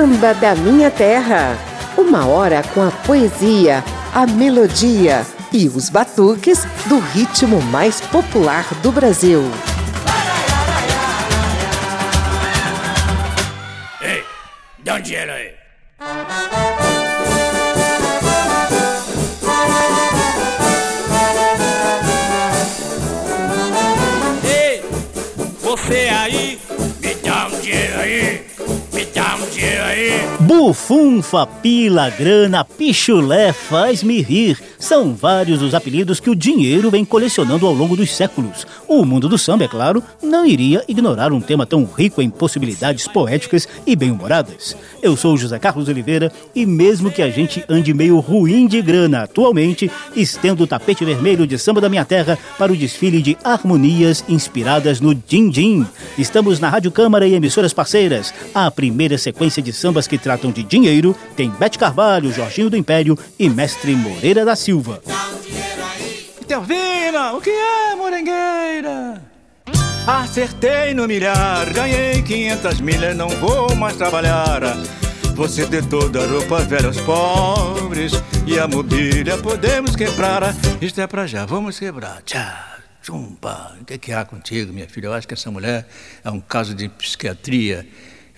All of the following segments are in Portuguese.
Samba da Minha Terra. Uma hora com a poesia, a melodia e os batuques do ritmo mais popular do Brasil. Ei, dá um dinheiro aí. Ei, você aí, me dá um dinheiro aí. Dinheiro aí. Bufunfa, pila, grana, pichulé, faz-me rir. São vários os apelidos que o dinheiro vem colecionando ao longo dos séculos. O mundo do samba, é claro, não iria ignorar um tema tão rico em possibilidades poéticas e bem-humoradas. Eu sou José Carlos Oliveira e mesmo que a gente ande meio ruim de grana atualmente, estendo o tapete vermelho de samba da minha terra para o desfile de harmonias inspiradas no Din Din. Estamos na Rádio Câmara e emissoras parceiras. A primeira sequência de sambas que tratam de dinheiro tem Bete Carvalho, Jorginho do Império e Mestre Moreira da Silva. Tervina, o que é morangueira? Acertei no milhar, ganhei 500 milhas, não vou mais trabalhar. Você dê toda a roupa velha aos pobres e a mobília podemos quebrar. Isto é pra já, vamos quebrar. Tchau. Chumpa, o que, que há contigo, minha filha? Eu acho que essa mulher é um caso de psiquiatria.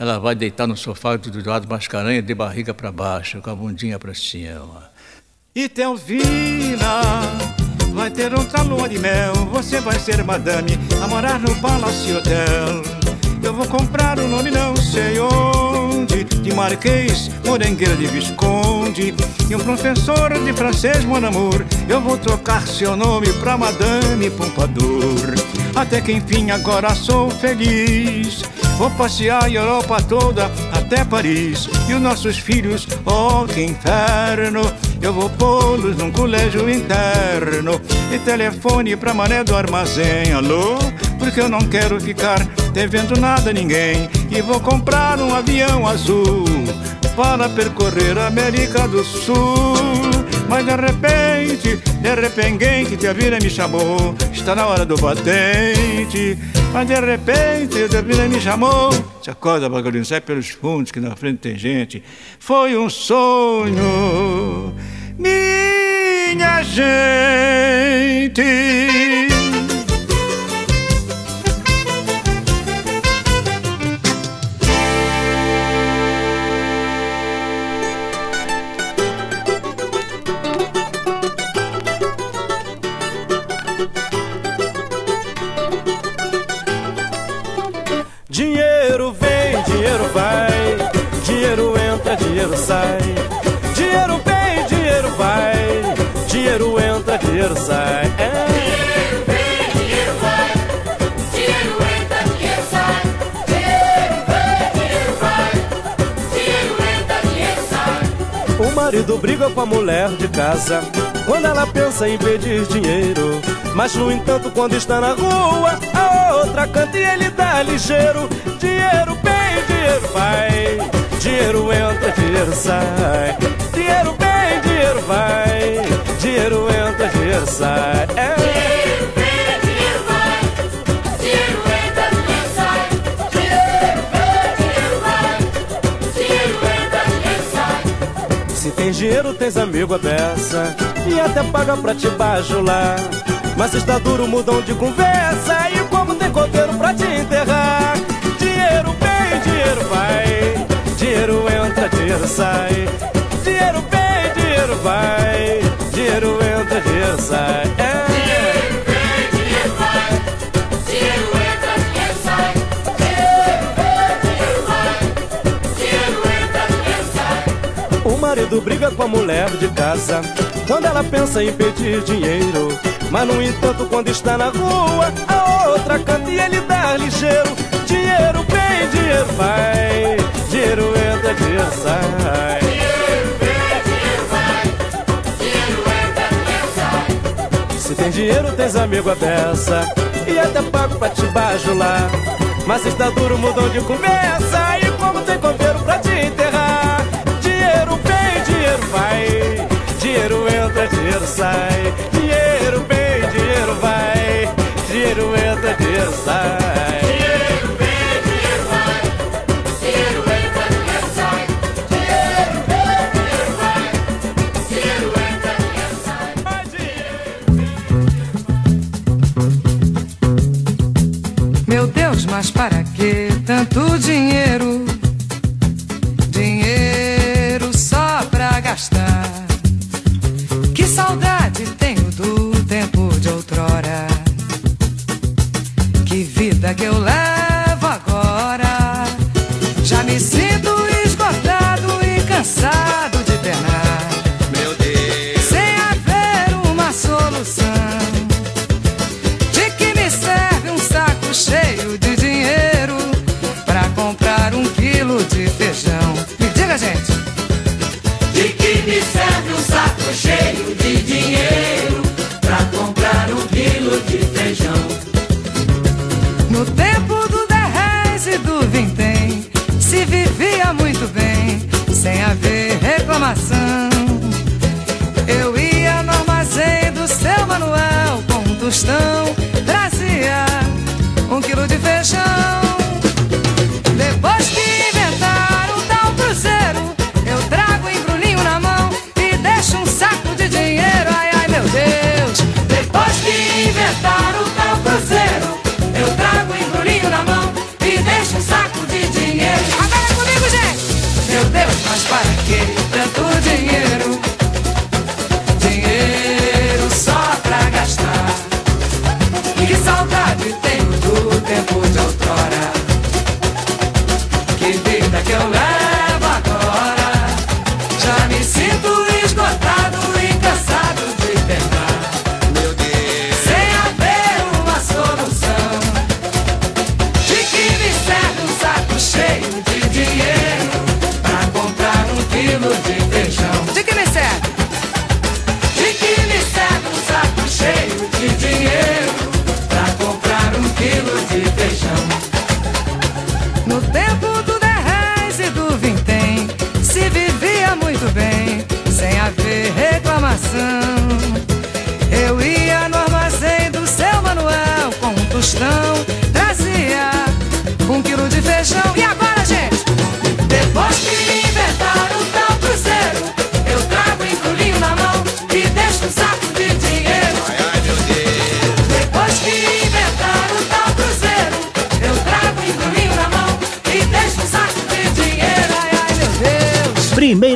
Ela vai deitar no sofá do lado mascaranha de barriga para baixo, com a bundinha para cima. E Telvina, vai ter outra lua de mel. Você vai ser madame a morar no Palácio Hotel. Eu vou comprar um nome, não sei onde, de Marquês, Morengueira de Visconde. E um professor de francês, mon amour. Eu vou trocar seu nome pra Madame Pompadour. Até que enfim agora sou feliz. Vou passear a Europa toda até Paris. E os nossos filhos, oh que inferno. Eu vou pô-los num colégio interno. E telefone pra mané do armazém. Alô? Porque eu não quero ficar devendo nada a ninguém. E vou comprar um avião azul para percorrer a América do Sul. Mas de repente, de repente, que a vida me chamou. Está na hora do batente. Mas de repente, a vida me chamou. Se acorda, bagulhinho, sai pelos fundos que na frente tem gente. Foi um sonho, minha gente. Marido briga com a mulher de casa quando ela pensa em pedir dinheiro. Mas no entanto, quando está na rua, a outra canta e ele dá ligeiro. Dinheiro vem, dinheiro vai, dinheiro entra, dinheiro sai. Dinheiro vem, dinheiro vai, dinheiro entra, dinheiro sai. É. tem dinheiro, tens amigo a beça E até paga pra te bajular. Mas se está duro, mudam de conversa E como tem coveiro pra te enterrar. Dinheiro vem, dinheiro vai Dinheiro entra, dinheiro sai. Dinheiro vem, dinheiro vai Dinheiro entra, dinheiro sai. É. marido briga com a mulher de casa quando ela pensa em pedir dinheiro. Mas no entanto, quando está na rua, a outra canta e ele dá ligeiro. Dinheiro vem, dinheiro vai, dinheiro entra, dinheiro sai. Dinheiro dinheiro dinheiro entra, dinheiro sai. Se tem dinheiro, tens amigo a beça e até pago pra te bajular. Mas se está duro, mudam de conversa sai. Dinheiro vem, dinheiro vai, dinheiro entra, dinheiro sai.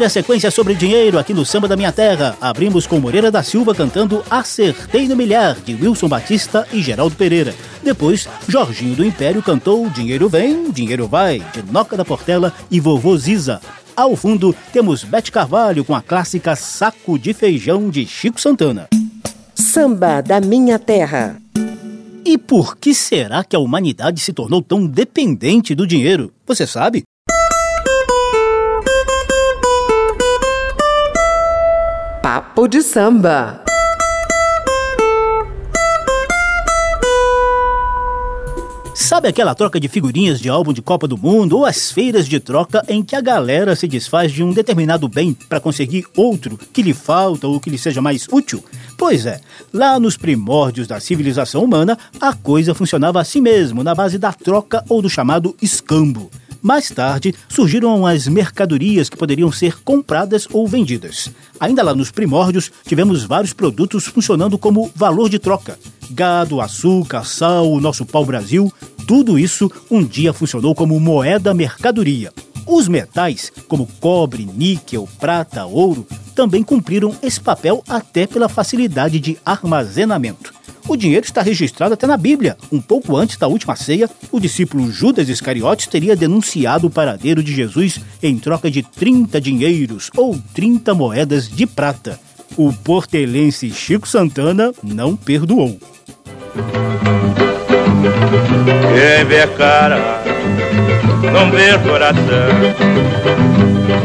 Primeira sequência sobre dinheiro aqui no Samba da Minha Terra. Abrimos com Moreira da Silva cantando Acertei no Milhar, de Wilson Batista e Geraldo Pereira. Depois, Jorginho do Império cantou Dinheiro Vem, Dinheiro Vai, de Noca da Portela e Vovô Ziza. Ao fundo, temos Bete Carvalho com a clássica Saco de Feijão de Chico Santana. Samba da Minha Terra. E por que será que a humanidade se tornou tão dependente do dinheiro? Você sabe? Papo de samba. Sabe aquela troca de figurinhas de álbum de Copa do Mundo ou as feiras de troca em que a galera se desfaz de um determinado bem para conseguir outro que lhe falta ou que lhe seja mais útil? Pois é, lá nos primórdios da civilização humana, a coisa funcionava assim mesmo, na base da troca ou do chamado escambo. Mais tarde, surgiram as mercadorias que poderiam ser compradas ou vendidas. Ainda lá nos primórdios, tivemos vários produtos funcionando como valor de troca. Gado, açúcar, sal, o nosso pau-brasil, tudo isso um dia funcionou como moeda mercadoria. Os metais, como cobre, níquel, prata, ouro, também cumpriram esse papel até pela facilidade de armazenamento. O dinheiro está registrado até na Bíblia. Um pouco antes da última ceia, o discípulo Judas Iscariotes teria denunciado o paradeiro de Jesus em troca de 30 dinheiros ou 30 moedas de prata. O portelense Chico Santana não perdoou. Quem vê cara não vê coração.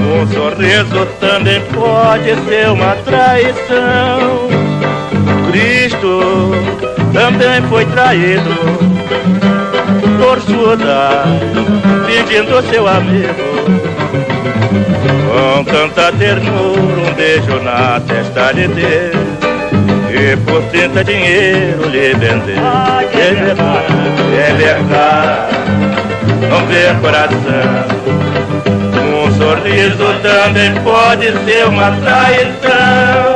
Um sorriso também pode ser uma traição. Cristo também foi traído por Judas, pedindo seu amigo. Com tanta ternura, um beijo na testa de Deus. E por 30 dinheiro lhe vender. É verdade, é verdade, não vê coração. Um sorriso também pode ser uma traição.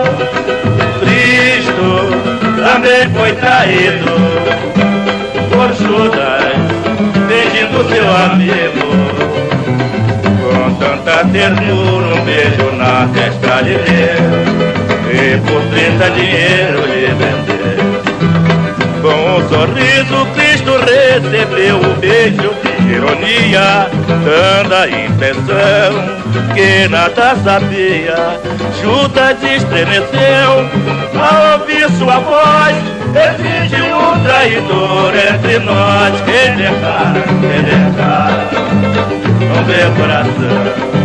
Também foi traído por Judas, do seu amigo. Com tanta ternura, um beijo na testa lhe deu. E por 30 dinheiro lhe vendeu. Com um sorriso, Cristo recebeu o beijo de ironia, tanta impressão que nada sabia. Judas estremeceu ao ouvir sua voz, exige um traidor entre nós. Ele é cara, ele é cara, não vê coração.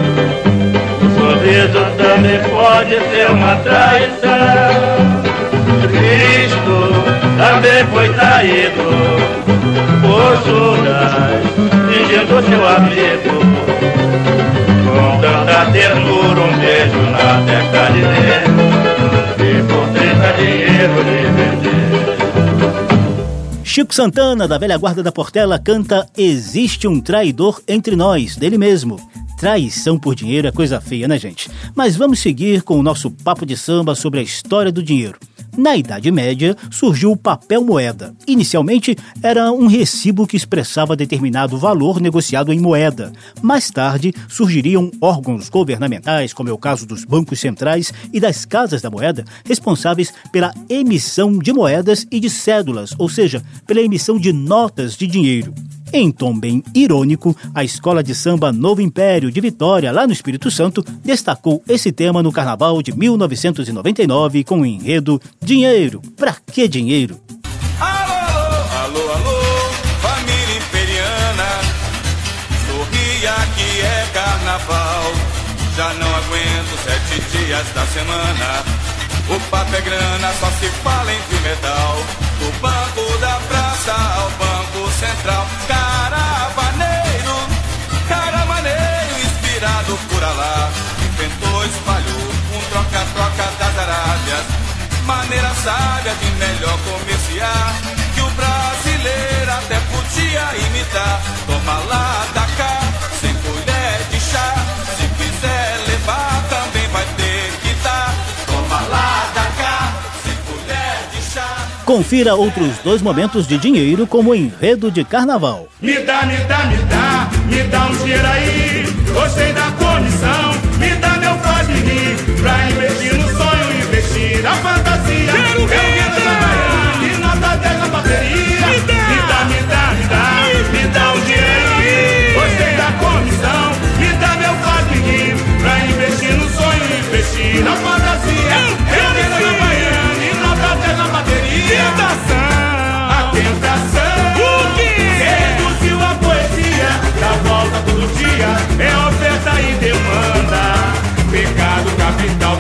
O sorriso também pode ser uma traição. Cristo também foi traído por Judas, fingindo seu amigo. Com tanta ternura, um beijo na testa de Deus, e por 30 dinheiro lhe vender. Chico Santana, da velha guarda da Portela, canta Existe um traidor entre nós, dele mesmo. Traição por dinheiro é coisa feia, né, gente? Mas vamos seguir com o nosso papo de samba sobre a história do dinheiro. Na Idade Média, surgiu o papel moeda. Inicialmente, era um recibo que expressava determinado valor negociado em moeda. Mais tarde, surgiriam órgãos governamentais, como é o caso dos bancos centrais e das casas da moeda, responsáveis pela emissão de moedas e de cédulas, ou seja, pela emissão de notas de dinheiro. Em tom bem irônico, a escola de samba Novo Império de Vitória, lá no Espírito Santo, destacou esse tema no carnaval de 1999 com o enredo Dinheiro. Pra que dinheiro? Alô, alô, alô, família imperiana. Sorria que é carnaval. Já não aguento sete dias da semana. O papo é grana, só se fala em metal. Do banco da praça ao banco central. Maneira sábia de melhor comerciar. Que o brasileiro até podia imitar. Toma lá da cá, sem colher de chá. Se quiser levar, também vai ter que dar. Toma lá da cá, sem colher de chá. Confira outros dois momentos de dinheiro como enredo de carnaval. Me dá, me dá, me dá, me dá um dinheiro aí. Gostei da comissão, me dá meu faz. Pra investir no sonho, investir na fantasia. Quero ver e nota 10 na bateria. Me dá, me dá, me dá, me dá um dinheiro aí. Gostei da comissão, me dá meu rir. Pra investir no sonho, investir na fantasia. Eu quero na Baiana e nota 10 na bateria. A tentação. O quê? Reduziu a poesia, dá volta todo dia, é oferta e demanda. Pecado capital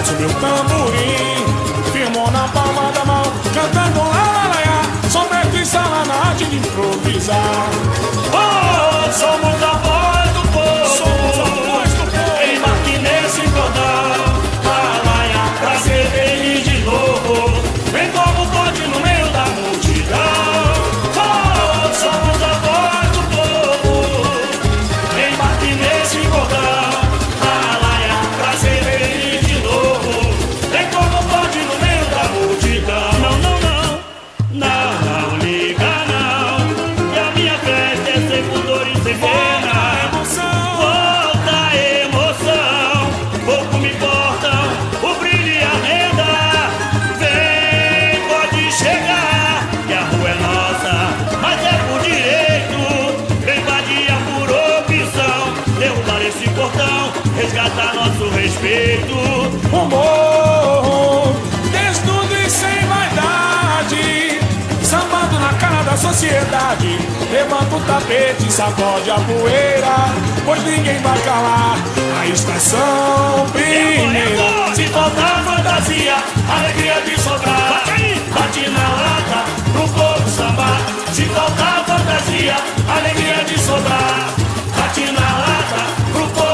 eu faço meu tamborim. Firmo na palma da mão, cantando lá lá lá lá. Sou mestre sala na arte de improvisar. Oh, somos a sociedade Levanta o tapete, sacode a poeira Pois ninguém vai calar a estação primeira Se faltar fantasia, alegria de sobrar. Bate na lata, pro povo sambar. Se faltar fantasia, alegria de sobrar. Bate na lata, pro povo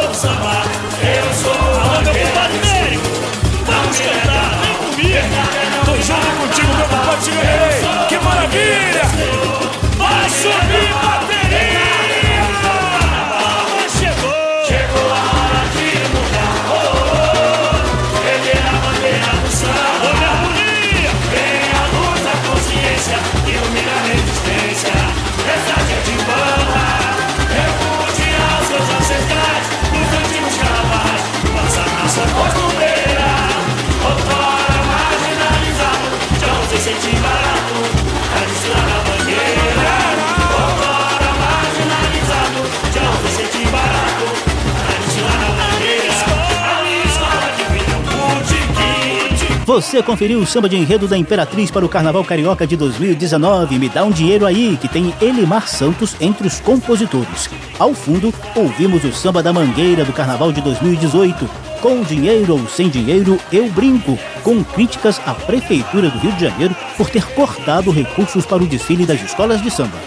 Você conferiu o samba de enredo da Imperatriz para o Carnaval Carioca de 2019. Me dá um dinheiro aí, que tem Elimar Santos entre os compositores. Ao fundo, ouvimos o samba da Mangueira do Carnaval de 2018. Com dinheiro ou sem dinheiro, eu brinco. Com críticas à Prefeitura do Rio de Janeiro por ter cortado recursos para o desfile das escolas de samba.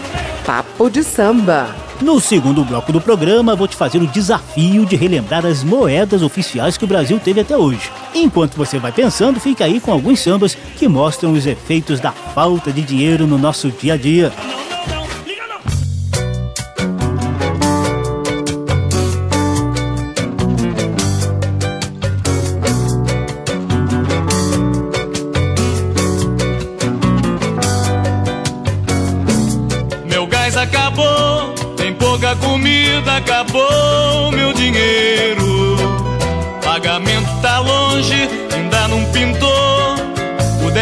Papo de samba. No segundo bloco do programa, vou te fazer o desafio de relembrar as moedas oficiais que o Brasil teve até hoje. Enquanto você vai pensando, fica aí com alguns sambas que mostram os efeitos da falta de dinheiro no nosso dia a dia.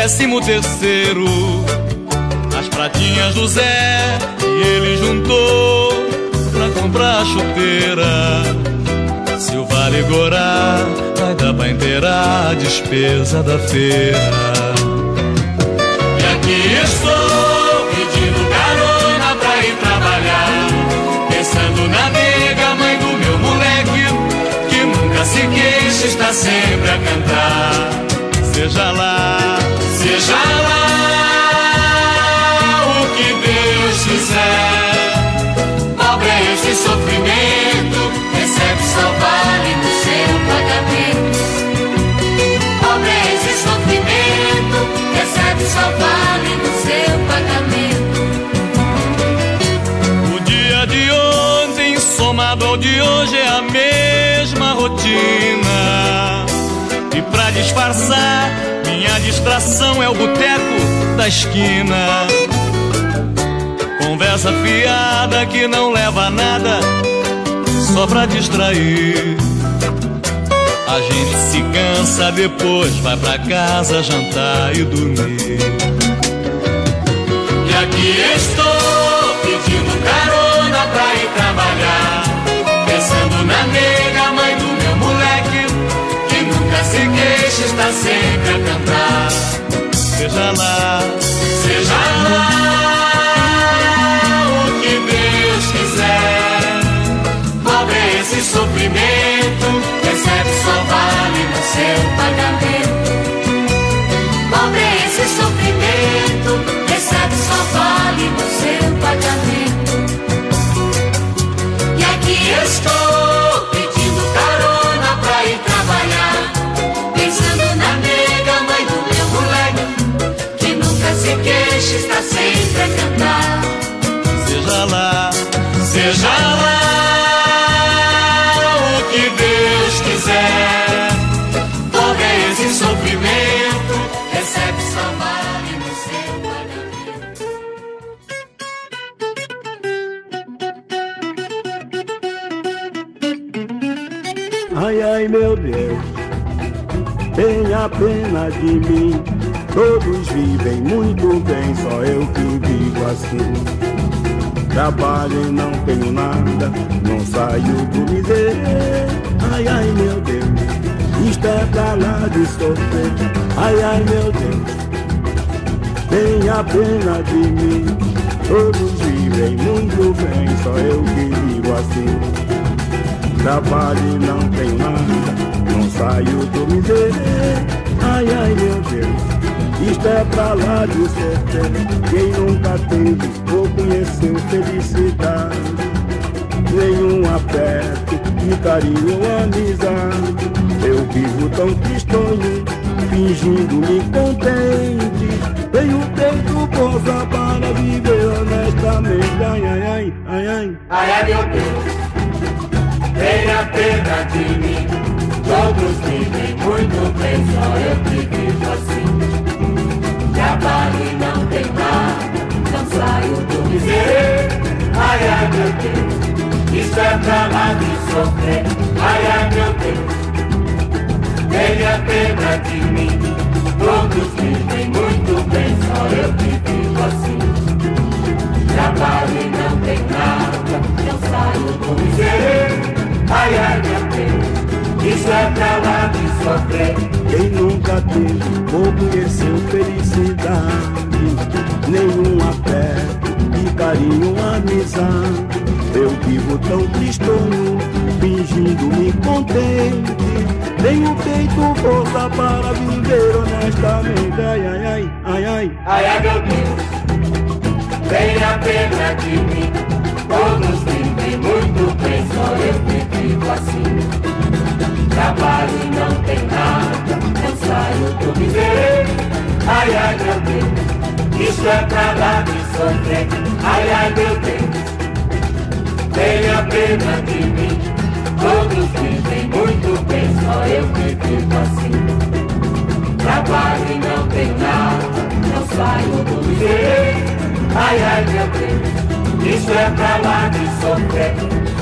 Décimo terceiro. As pratinhas do Zé e ele juntou pra comprar a chuteira. Se o Vale Gorá vai dar pra inteirar a despesa da feira. E aqui estou pedindo carona pra ir trabalhar. Pensando na nega, mãe do meu moleque, que nunca se queixa, está sempre a cantar. Seja lá, seja lá o que Deus quiser. Pobre esse sofrimento, recebe só vale no seu pagamento. Pobre esse sofrimento, recebe só vale no seu pagamento. O dia de ontem, somado ao de hoje, é a mesma rotina. Disfarçar, minha distração é o boteco da esquina. Conversa fiada que não leva a nada, só pra distrair. A gente se cansa, depois vai pra casa jantar e dormir. E aqui estou pedindo carona pra ir trabalhar. Seja lá, Seja lá o que Deus quiser, pobre esse sofrimento, recebe só vale no seu pagamento. É pra lá de sofrer. Ai, ai, meu Deus, tenha pena de mim. Todos vivem muito bem, só eu que vivo assim. Trabalho não tenho nada, não saio do miséria. Ai, ai, meu Deus, isto é pra lá de sofrer. Quem nunca teve ou conheceu felicidade, nenhum aperto de carinho amizade. Eu vivo tão tristonho, fingindo-me contente. Tenho peito força para viver honestamente. Ai, ai, ai, ai, ai. Ai, ai, meu Deus, tenha pena de mim. Todos vivem muito bem, só eu que vivo assim. Trabalho e não tem nada, não saio do miséria. Ai, ai, meu Deus, é pra lá de sofrer. Ai, ai, meu Deus, tenha pena de mim. Todos vivem muito bem, só eu que vivo assim. Trabalho e não tem nada, não saio do miséria. Ai, ai, meu Deus, isso é pra lá de sofrer. Quem nunca teve ou conheceu felicidade, nenhum aperto de carinho, amizade. Eu vivo tão tristonho, fingindo-me contente. Tenho feito força para viver honestamente. Ai, ai, ai, ai, ai. Ai, ai, meu Deus, tenha pena de mim. Todos vivem muito bem, só eu que vivo assim. Trabalho e não tem nada, não saio do miséria. Isso é pra lá de sofrer. Ai, ai, meu Deus, tenha pena de mim. Todos vivem muito bem, só eu que vivo assim. Trabalho e não tem nada, não saio do miséria. Ai, ai, meu Deus, isso é pra lá de sofrer.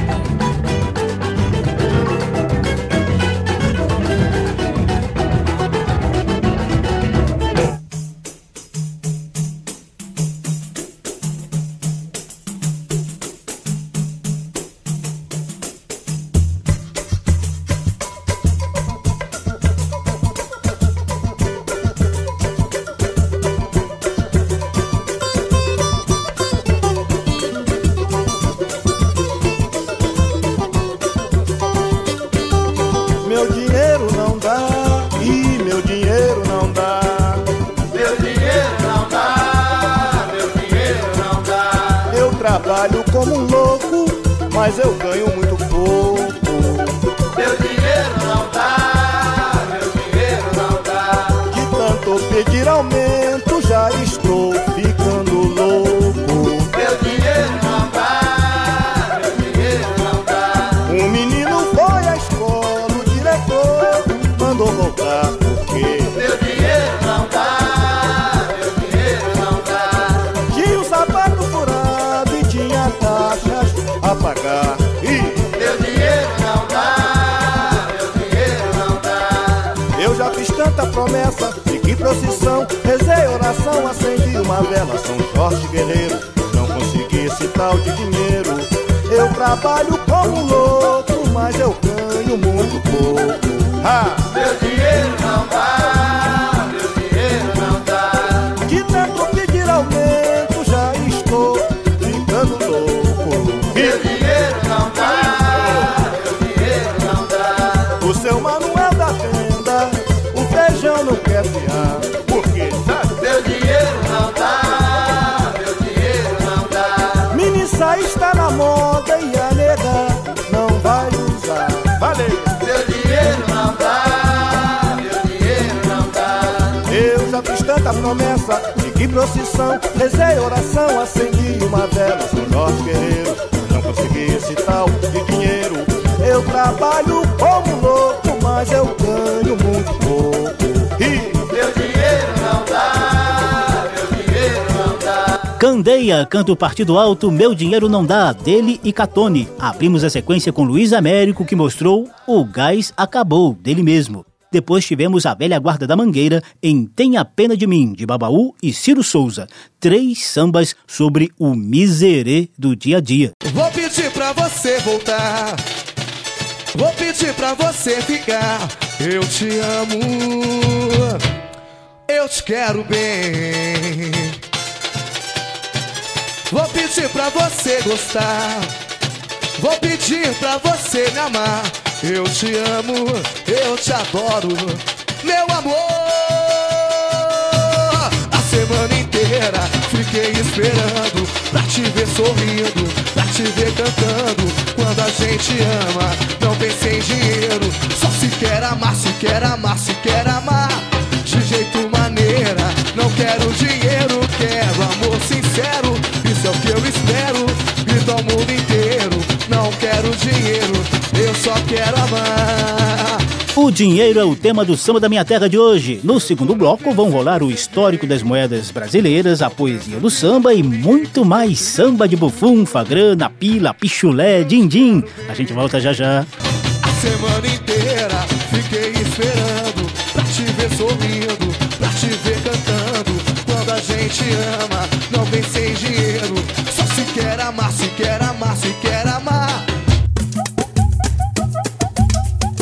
Meu dinheiro não dá, e meu dinheiro não dá. Meu dinheiro não dá, meu dinheiro não dá. Eu trabalho como um louco, mas eu ganho muito pouco. Meu dinheiro não dá, meu dinheiro não dá. De tanto pedir aumento, já estou ficando promessa, que procissão, rezei oração, acendi uma vela, São Jorge Guerreiro, não consegui esse tal de dinheiro. Eu trabalho como louco, mas eu ganho muito pouco. Ha! Meu dinheiro não dá. Tanta promessa de procissão Rezei oração, acendi uma vela São Jorge Guerreiro, não consegui esse tal de dinheiro Eu trabalho como louco, mas eu ganho muito pouco e... Meu dinheiro não dá, meu dinheiro não dá Candeia canta o Partido Alto Meu Dinheiro Não Dá, dele e Catone. Abrimos a sequência com Luiz Américo, que mostrou O Gás Acabou, dele mesmo. Depois tivemos a velha guarda da Mangueira em Tenha Pena de Mim, de Babaú e Ciro Souza. Três sambas sobre o miserê do dia a dia. Vou pedir pra você voltar. Vou pedir pra você ficar. Eu te amo. Eu te quero bem. Vou pedir pra você gostar. Vou pedir pra você me amar. Eu te amo, eu te adoro, meu amor. A semana inteira fiquei esperando pra te ver sorrindo, pra te ver cantando. Quando a gente ama, não pensei em dinheiro. Só se quer amar, se quer amar, se quer amar. De jeito maneira, não quero dinheiro, dinheiro é o tema do samba da minha terra de hoje. No segundo bloco vão rolar o histórico das moedas brasileiras, a poesia do samba e muito mais samba de bufunfa, grana, pila, pichulé, din-din. A gente volta já já. A semana inteira fiquei esperando pra te ver sorrindo, pra te ver cantando. Quando a gente ama, não vem sem dinheiro. Só se quer amar, se quer amar, se